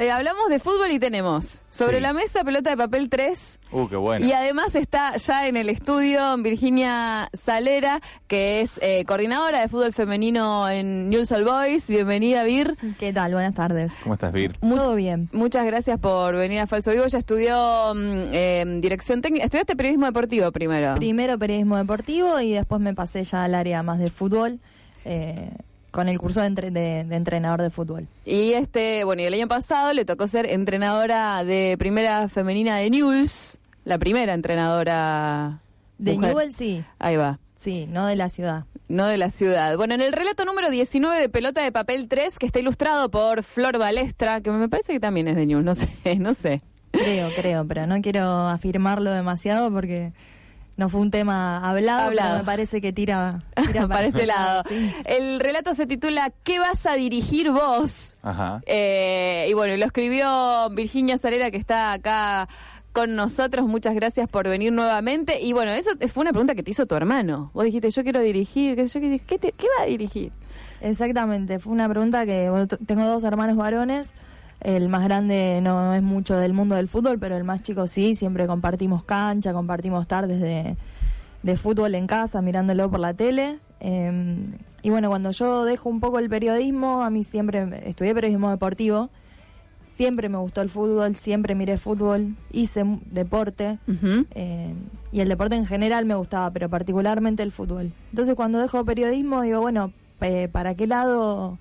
Eh, hablamos de fútbol y tenemos sobre Sí. la mesa pelota de papel 3 Uh, qué bueno. y además está ya en el estudio Virginia Salera, que es eh, coordinadora de fútbol femenino en News All Boys. Bienvenida, Vir. ¿Qué tal? Buenas tardes. ¿Cómo estás, Vir? Todo bien. Muchas gracias por venir a Falso Vivo. Ya estudió eh, dirección técnica. Estudiaste periodismo deportivo primero. Primero periodismo deportivo y después me pasé ya al área más de fútbol eh, con el curso de, entre- de- de entrenador de fútbol. y este, bueno, y el año pasado le tocó ser entrenadora de primera femenina de News, la primera entrenadora De mujer. Newell sí, Ahí va. sí, no de la ciudad. No de la ciudad. Bueno, en el relato número 19 de Pelota de Papel 3, que está ilustrado por Flor Balestra, que me parece que también es de News, no sé, no sé. Creo, creo, pero no quiero afirmarlo demasiado porque no fue un tema hablado, Hablado. pero me parece que tira, tira para ese lado. Sí. El relato se titula ¿Qué vas a dirigir vos? Ajá. Eh, y bueno, lo escribió Virginia Salera, que está acá con nosotros. Muchas gracias por venir nuevamente. Y bueno, eso fue una pregunta que te hizo tu hermano. Vos dijiste, yo quiero dirigir. ¿Qué, yo, qué, qué te- qué va a dirigir? Exactamente, fue una pregunta que bueno, tengo dos hermanos varones. El más grande no es mucho del mundo del fútbol, pero el más chico sí. Siempre compartimos cancha, compartimos tardes de, de fútbol en casa, mirándolo por la tele. Eh, y bueno, cuando yo dejo un poco el periodismo, a mí siempre estudié periodismo deportivo. Siempre me gustó el fútbol, siempre miré fútbol, hice deporte. Eh, y el deporte en general me gustaba, pero particularmente el fútbol. Entonces cuando dejo periodismo digo, bueno, eh, ¿para qué lado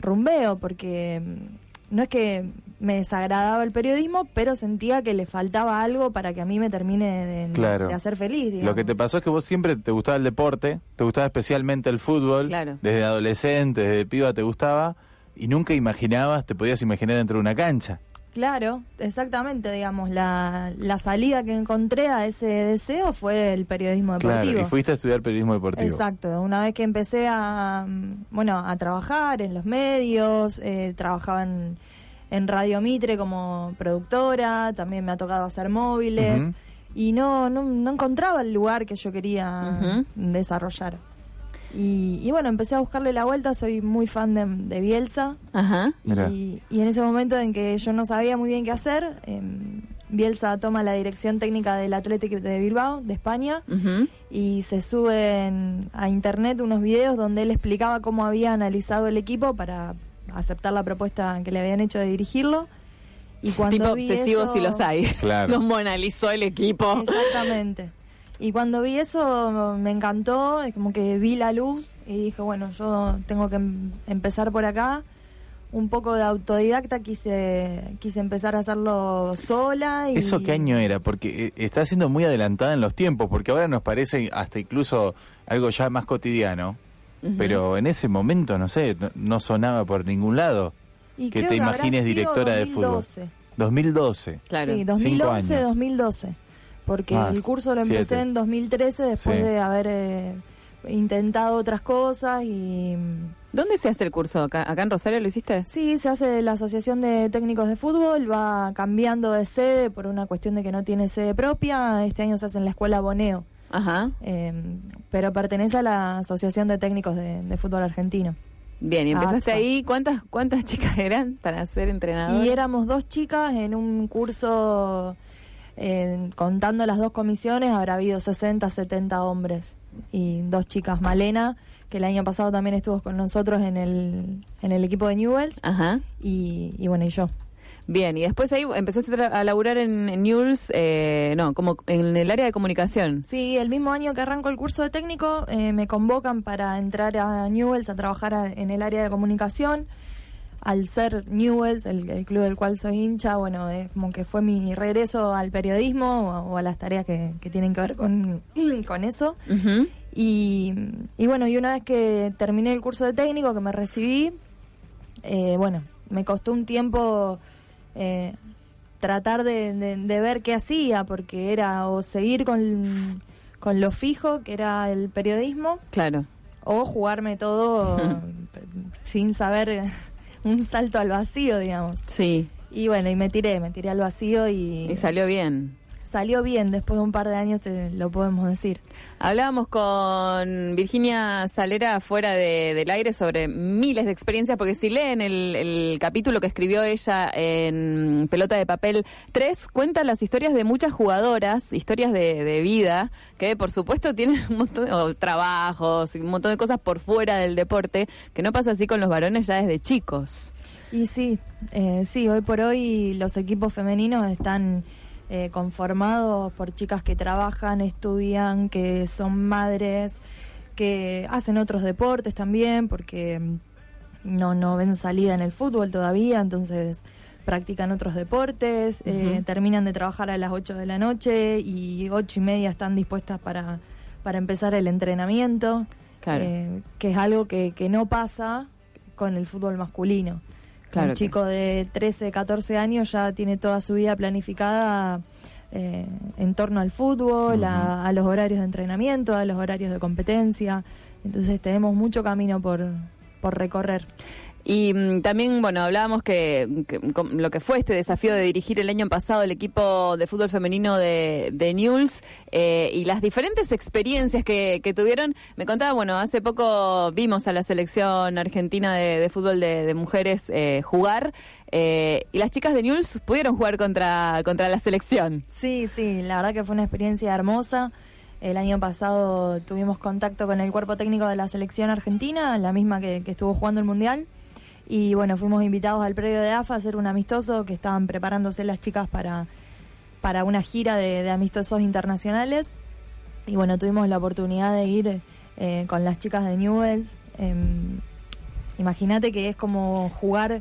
rumbeo? Porque mm, no es que me desagradaba el periodismo, pero sentía que le faltaba algo para que a mí me termine de, Claro. de hacer feliz. Lo que te pasó es que vos siempre te gustaba el deporte, te gustaba especialmente el fútbol. Claro. Desde adolescente, desde piba te gustaba y nunca imaginabas, te podías imaginar dentro de una cancha. Claro, exactamente, digamos, la, la salida que encontré a ese deseo fue el periodismo deportivo. Claro. Y fuiste a estudiar periodismo deportivo. Exacto, una vez que empecé a, mm, bueno, a trabajar en los medios, eh, trabajaba en, en Radio Mitre como productora, también me ha tocado hacer móviles y no, no, no encontraba el lugar que yo quería desarrollar. Y, y bueno, empecé a buscarle la vuelta, soy muy fan de, de Bielsa Ajá. Y, y en ese momento en que yo no sabía muy bien qué hacer, em, Bielsa toma la dirección técnica del Athletic de Bilbao, de España, Ujú. y se suben a internet unos videos donde él explicaba cómo había analizado el equipo para aceptar la propuesta que le habían hecho de dirigirlo. Y cuando tipo vi eso- si los hay. Claro. Cómo analizó el equipo. Exactamente. Y cuando vi eso me encantó, es como que vi la luz y dije, bueno, yo tengo que em- empezar por acá. Un poco de autodidacta quise quise empezar a hacerlo sola. Y... ¿Eso qué año era? Porque eh, está siendo muy adelantada en los tiempos, porque ahora nos parece hasta incluso algo ya más cotidiano. Pero en ese momento, no sé, no, no sonaba por ningún lado Y que te imagines directora de 2012. fútbol. 2012. Claro. Sí, Cinco 2011, años. 2012. Porque el curso lo empecé siete. en 2013 después Sí. de haber eh, intentado otras cosas y mm, ¿Dónde se hace el curso? ¿Acá, acá en Rosario lo hiciste? sí, se hace la Asociación de Técnicos de Fútbol, va cambiando de sede por una cuestión de que no tiene sede propia. Este año se hace en la Escuela Boneo, Ajá. eh, pero pertenece a la Asociación de Técnicos de, de Fútbol Argentino. Bien, y empezaste Ah, ahí. ¿Cuántas cuántas chicas eran para ser entrenador? Y éramos dos chicas en un curso, eh, contando las dos comisiones, habrá habido 60, 70 hombres. Y dos chicas, Malena, que el año pasado también estuvo con nosotros en el, en el equipo de Newells, Ajá. y, y bueno, y yo. Bien, y después ahí empezaste a, laburar en, en News, eh, no, como en el área de comunicación. Sí, el mismo año que arranco el curso de técnico, eh, me convocan para entrar a Newells a trabajar a- en el área de comunicación. Al ser Newells, el, el club del cual soy hincha, bueno, es como que fue mi regreso al periodismo o, o a las tareas que, que tienen que ver con, con eso. Y, y bueno, y una vez que terminé el curso de técnico, que me recibí, eh, bueno, me costó un tiempo eh, tratar de, de- de ver qué hacía, porque era o seguir con, con lo fijo, que era el periodismo, Claro. o jugarme todo sin saber un salto al vacío, digamos. Sí. Y bueno, y me tiré, me tiré al vacío y, Y salió bien. Salió bien, después de un par de años te lo podemos decir. Hablábamos con Virginia Salera fuera de- del aire sobre miles de experiencias, porque si leen el, el capítulo que escribió ella en Pelota de Papel 3, cuenta las historias de muchas jugadoras, historias de, de vida, que por supuesto tienen un montón de trabajos y un montón de cosas por fuera del deporte, que no pasa así con los varones ya desde chicos. Y sí, eh, sí, hoy por hoy los equipos femeninos están eh, conformados por chicas que trabajan, estudian, que son madres, que hacen otros deportes también, porque mm, no, no ven salida en el fútbol todavía, entonces practican otros deportes, eh, terminan de trabajar a las 8 de la noche y ocho y media están dispuestas para, para empezar el entrenamiento, Claro. eh, que es algo que, que no pasa con el fútbol masculino. Claro Un que- chico de 13, 14 años ya tiene toda su vida planificada eh, en torno al fútbol, a, a los horarios de entrenamiento, a los horarios de competencia. Entonces tenemos mucho camino por, por recorrer. Y mm, también, bueno, hablábamos que, lo que fue este desafío de dirigir el año pasado el equipo de fútbol femenino de, de Newell's eh, y las diferentes experiencias que, que tuvieron. Me contaba, bueno, hace poco vimos a la selección argentina de, de fútbol de, de mujeres eh, jugar eh, y las chicas de Newell's pudieron jugar contra, contra la selección. Sí, sí, la verdad que fue una experiencia hermosa. El año pasado tuvimos contacto con el cuerpo técnico de la selección argentina, la misma que, que estuvo jugando el Mundial. Y bueno, fuimos invitados al predio de AFA a hacer un amistoso que estaban preparándose las chicas para, para una gira de, de amistosos internacionales. Y bueno, tuvimos la oportunidad de ir eh, con las chicas de Newells. Em, Imagínate que es como jugar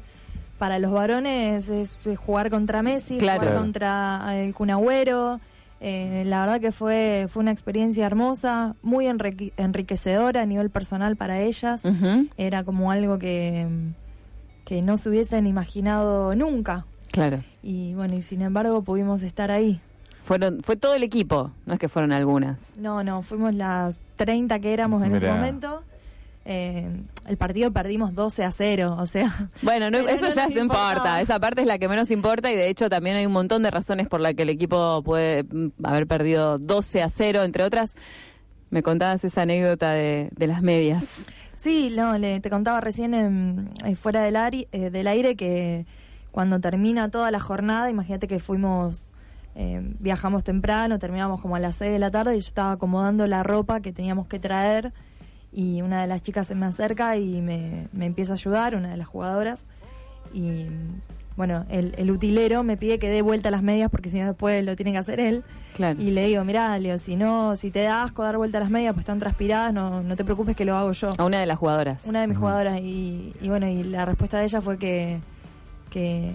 para los varones, es jugar contra Messi, Claro. jugar contra el Kun Agüero. Eh, la verdad que fue, fue una experiencia hermosa, muy enrique- enriquecedora a nivel personal para ellas. Era como algo que, que no se hubiesen imaginado nunca. Claro. Y bueno, y sin embargo pudimos estar ahí. Fueron, fue todo el equipo, no es que fueron algunas. No, no, fuimos las 30 que éramos en ese momento. Eh, el partido perdimos 12 a 0, o sea... Bueno, no- eso no ya no importa, esa parte es la que menos importa y de hecho también hay un montón de razones por las que el equipo puede mm, haber perdido 12 a 0, entre otras. Me contabas esa anécdota de, de las medias. Sí, no, le, te contaba recién eh, fuera del, ari- eh, del aire que cuando termina toda la jornada, imagínate que fuimos, eh, viajamos temprano, terminamos como a las 6 de la tarde y yo estaba acomodando la ropa que teníamos que traer y una de las chicas se me acerca y me, me empieza a ayudar, una de las jugadoras, y bueno, el, el utilero me pide que dé vuelta las medias porque si no después lo tiene que hacer él. Claro. Y le digo, mirá, Leo, si no, si te da asco dar vuelta las medias, pues están transpiradas, no, no te preocupes que lo hago yo. A una de las jugadoras. Una de mis jugadoras. Y, y bueno, y la respuesta de ella fue que, que,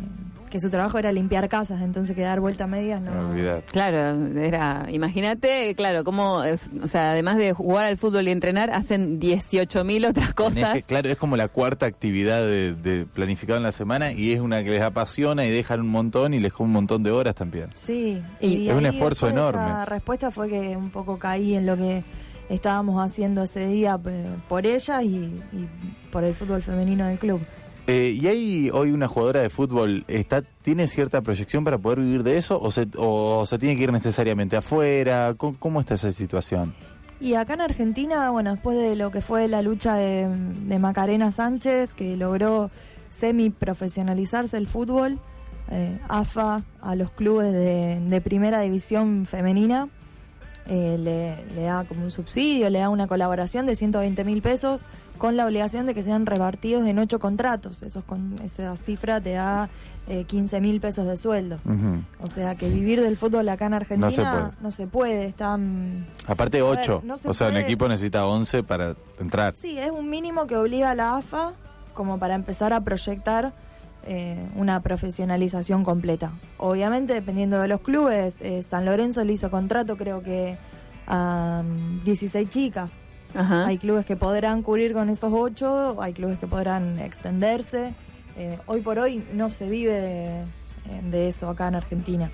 que su trabajo era limpiar casas, entonces que dar vuelta a medias no. Olvidate. Claro, era, imagínate, claro, cómo, es- o sea, además de jugar al fútbol y entrenar, hacen 18.000 otras cosas. que- claro, es como la cuarta actividad de, de planificada en la semana y es una que les apasiona y dejan un montón y les come un montón de horas también. Sí, Y es un esfuerzo enorme. Esa respuesta fue que un poco caí en lo que estábamos haciendo ese día pe- por ella y, y por el fútbol femenino del club. Eh, ¿Y hay hoy una jugadora de fútbol, está tiene cierta proyección para poder vivir de eso o se, o se tiene que ir necesariamente afuera? ¿Cómo, cómo está esa situación? Y acá en Argentina, bueno, después de lo que fue la lucha de, Macarena Sánchez, que logró semi-profesionalizarse el fútbol, eh, AFA a los clubes de, de primera división femenina eh, le, le da como un subsidio, le da una colaboración de 120 mil pesos con la obligación de que sean repartidos en ocho contratos. Esos con, esa cifra te da eh, 15 mil pesos de sueldo. O sea que vivir del fútbol acá en Argentina No se puede. no se puede, están... Aparte A ver, 8, no se o sea, un equipo necesita 11 para entrar. Sí, es un mínimo que obliga a la AFA como para empezar a proyectar eh, una profesionalización completa. Obviamente, dependiendo de los clubes, eh, San Lorenzo le hizo contrato creo que a mm, 16 chicas. Ajá. Hay clubes que podrán cubrir con esos 8, hay clubes que podrán extenderse. Eh, hoy por hoy no se vive de, de eso acá en Argentina.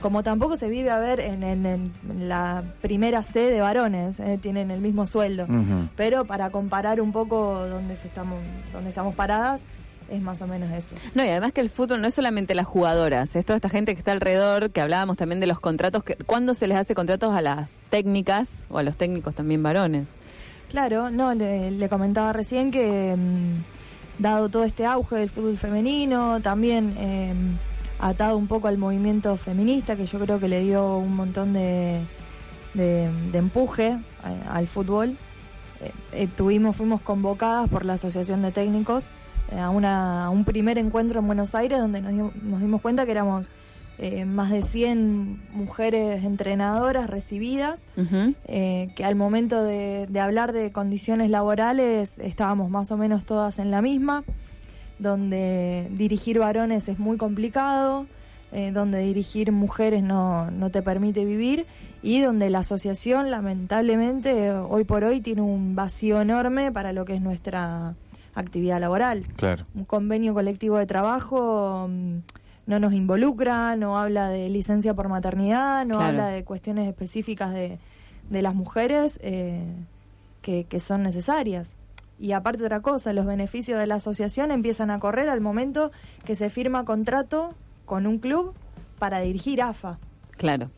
Como tampoco se vive, a ver, en, en- en la primera C de varones, eh, tienen el mismo sueldo pero para comparar un poco dónde se estamos dónde estamos paradas es más o menos eso. No, y además que el fútbol no es solamente las jugadoras, es toda esta gente que está alrededor, que hablábamos también de los contratos, que, ¿cuándo se les hace contratos a las técnicas o a los técnicos también varones? Claro, no, le, le comentaba recién que mm, dado todo este auge del fútbol femenino, también eh, atado un poco al movimiento feminista, que yo creo que le dio un montón de, de, de empuje eh, al fútbol, eh, eh, tuvimos, fuimos convocadas por la Asociación de Técnicos a, una, a un primer encuentro en Buenos Aires donde nos, dio- nos dimos cuenta que éramos eh, más de 100 mujeres entrenadoras recibidas eh, que al momento de, de hablar de condiciones laborales estábamos más o menos todas en la misma, donde dirigir varones es muy complicado, eh, donde dirigir mujeres no, no te permite vivir y donde la asociación lamentablemente hoy por hoy tiene un vacío enorme para lo que es nuestra actividad laboral Claro. un convenio colectivo de trabajo mm, no nos involucra, no habla de licencia por maternidad, no Claro. habla de cuestiones específicas de, de las mujeres eh, que, que son necesarias. Y aparte otra cosa, los beneficios de la asociación empiezan a correr al momento que se firma contrato con un club para dirigir AFA. Claro.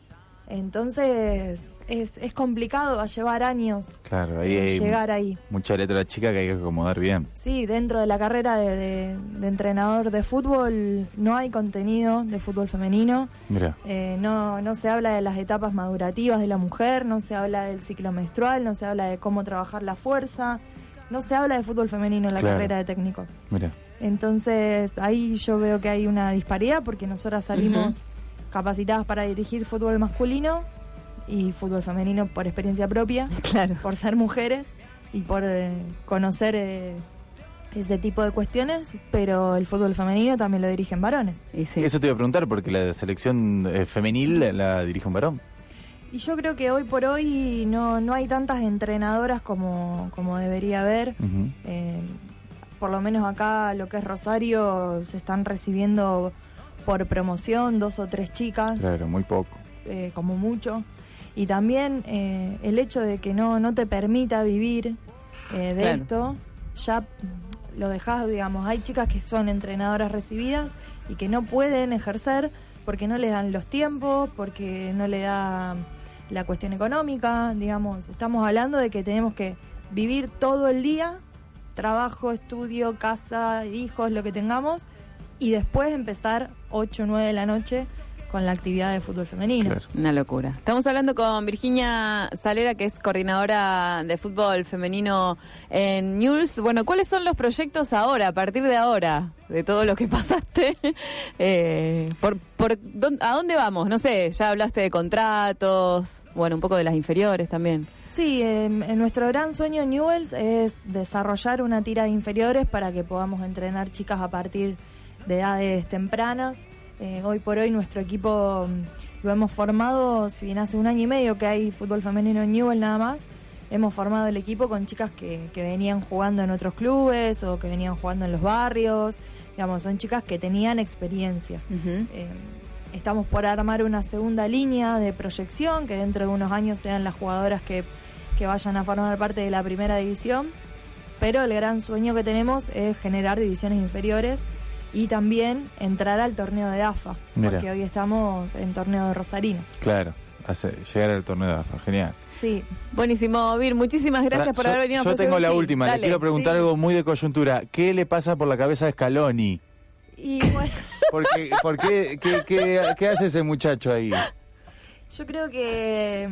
Entonces es, es complicado, va a llevar años Claro, ahí eh, hay llegar ahí. mucha letra chica que hay que acomodar bien. Sí, dentro de la carrera de, de- de entrenador de fútbol no hay contenido de fútbol femenino. Mira, Eh, no, no se habla de las etapas madurativas de la mujer, no se habla del ciclo menstrual, no se habla de cómo trabajar la fuerza, no se habla de fútbol femenino en la Claro. carrera de técnico. mira. Entonces ahí yo veo que hay una disparidad porque nosotras salimos capacitadas para dirigir fútbol masculino y fútbol femenino por experiencia propia Claro. por ser mujeres y por eh, conocer eh, ese tipo de cuestiones, pero el fútbol femenino también lo dirigen varones. Y sí. Eso te iba a preguntar porque la selección eh, femenil la, dirige un varón. Y yo creo que hoy por hoy no, no hay tantas entrenadoras como, como debería haber. Eh, por lo menos acá lo que es Rosario se están recibiendo por promoción dos o tres chicas. Claro, muy poco. eh, como mucho. Y también eh, el hecho de que no, no te permita vivir eh, de Claro. esto, ya lo dejas, digamos, hay chicas que son entrenadoras recibidas y que no pueden ejercer porque no les dan los tiempos, porque no le da la cuestión económica, digamos, estamos hablando de que tenemos que vivir todo el día, trabajo, estudio, casa, hijos, lo que tengamos, y después empezar 8 o 9 de la noche con la actividad de fútbol femenino. Claro. Una locura. Estamos hablando con Virginia Salera, que es coordinadora de fútbol femenino en News. Bueno, ¿cuáles son los proyectos ahora, a partir de ahora, de todo lo que pasaste? Eh, por, por, ¿A dónde vamos? No sé, ya hablaste de contratos, bueno, un poco de las inferiores también. Sí, eh, en nuestro gran sueño en Newells es desarrollar una tira de inferiores para que podamos entrenar chicas a partir de edades tempranas. Eh, hoy por hoy nuestro equipo mm, lo hemos formado, si bien hace un año y medio que hay fútbol femenino en Newell nada más, hemos formado el equipo con chicas que, que venían jugando en otros clubes o que venían jugando en los barrios. Digamos, son chicas que tenían experiencia. Eh, estamos por armar una segunda línea de proyección, que dentro de unos años sean las jugadoras que, que vayan a formar parte de la primera división. Pero el gran sueño que tenemos es generar divisiones inferiores y también entrar al torneo de AFA, Mira. porque hoy estamos en torneo de Rosarino. Claro, hace, llegar al torneo de AFA, genial. Sí, Buenísimo, Vir, muchísimas gracias por yo, haber venido. a yo tengo la Sí, última, le quiero preguntar Sí. algo muy de coyuntura. ¿Qué le pasa por la cabeza a Scaloni? y bueno, Porque, ¿Por qué, qué, qué- qué hace ese muchacho ahí? yo creo que...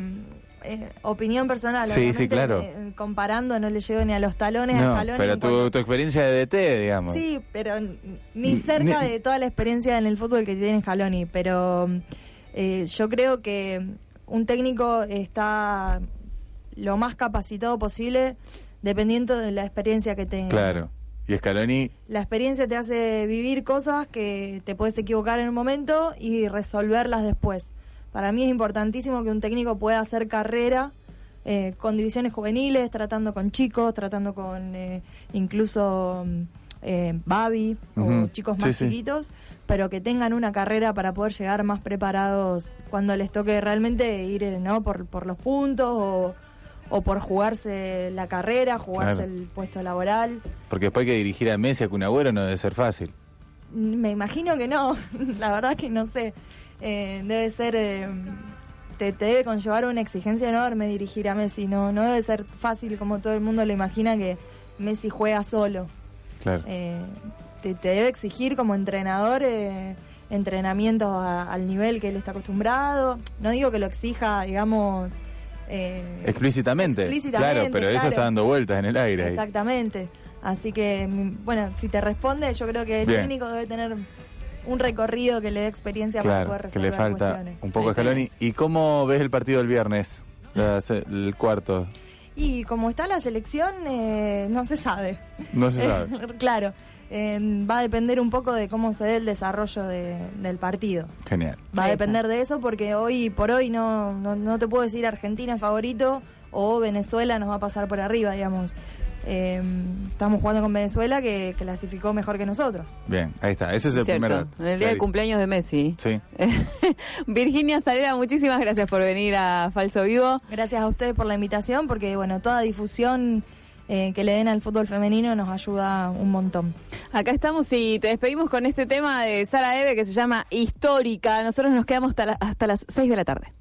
eh, opinión personal, Sí, sí, obviamente, claro. eh, comparando no le llego ni a los talones a No, Scaloni pero en cuanto- tu, tu experiencia de DT, digamos. Sí, pero ni Ni- cerca ni- de toda la experiencia en el fútbol que tiene Scaloni. Pero eh, yo creo que un técnico está lo más capacitado posible dependiendo de la experiencia que tenga. Claro. Y Scaloni, La experiencia te hace vivir cosas que te puedes equivocar en un momento y resolverlas después. Para mí es importantísimo que un técnico pueda hacer carrera eh, con divisiones juveniles, tratando con chicos, tratando con eh, incluso mm, eh, Babi o chicos más sí. chiquitos, pero que tengan una carrera para poder llegar más preparados cuando les toque realmente ir eh, ¿no? por, por los puntos o, o por jugarse la carrera, jugarse Claro. el puesto laboral. Porque después hay que dirigir a Messi, a Kun Agüero, no debe ser fácil. Me imagino que no, la verdad que no sé. Eh, debe ser, eh, te, te debe conllevar una exigencia enorme dirigir a Messi, no, no debe ser fácil como todo el mundo lo imagina que Messi juega solo. Claro. Eh, te, te debe exigir como entrenador eh, entrenamientos a- al nivel que él está acostumbrado. No digo que lo exija, digamos... eh, explícitamente. explícitamente, Claro, pero eso está dando vueltas en el aire. ahí. Exactamente. Así que, mm, bueno, si te responde, yo creo que el Bien. técnico debe tener un recorrido que le dé experiencia para poder que le resolver falta cuestiones. un poco Scaloni. ¿Y cómo ves el partido del viernes? El cuarto. Y como está la selección, eh, no se sabe. No se sabe. claro, eh, va a depender un poco de cómo se dé el desarrollo de- del partido. Genial. Va a depender de eso porque hoy por hoy no, no, no te puedo decir Argentina es favorito o Venezuela nos va a pasar por arriba, digamos. Eh, estamos jugando con Venezuela que clasificó mejor que nosotros. Bien, ahí está. Ese es el Cierto, primer. En el día de cumpleaños de Messi. Sí. Virginia Salera, muchísimas gracias por venir a Falso Vivo. Gracias a ustedes por la invitación porque bueno, toda difusión eh, que le den al fútbol femenino nos ayuda un montón. Acá estamos y te despedimos con este tema de Sara Eve que se llama Histórica. Nosotros nos quedamos hasta, la- hasta las 6 de la tarde.